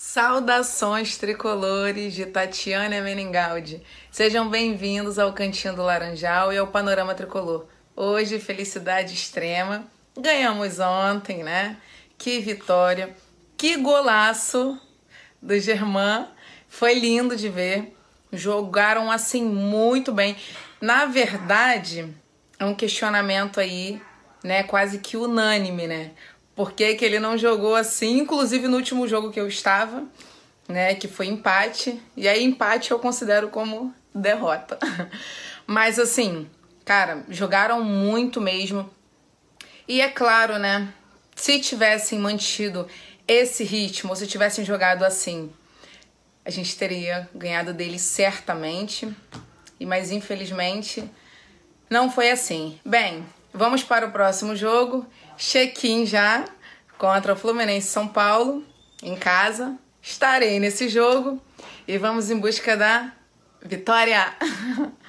Saudações tricolores de Tatiana Meningaldi. Sejam bem-vindos ao Cantinho do Laranjal e ao Panorama Tricolor. Hoje, felicidade extrema. Ganhamos ontem, né? Que vitória. Que golaço do Germán. Foi lindo de ver. Jogaram assim muito bem. Na verdade, é um questionamento aí, né, quase que unânime, né? Por que, que ele não jogou assim, inclusive no último jogo que eu estava, né, que foi empate. E aí empate eu considero como derrota. Mas assim, cara, jogaram muito mesmo. E é claro, né, se tivessem mantido esse ritmo, se tivessem jogado assim, a gente teria ganhado dele certamente. E mas infelizmente não foi assim. Bem, vamos para o próximo jogo. Check-in já contra o Fluminense São Paulo, em casa. Estarei nesse jogo e vamos em busca da vitória.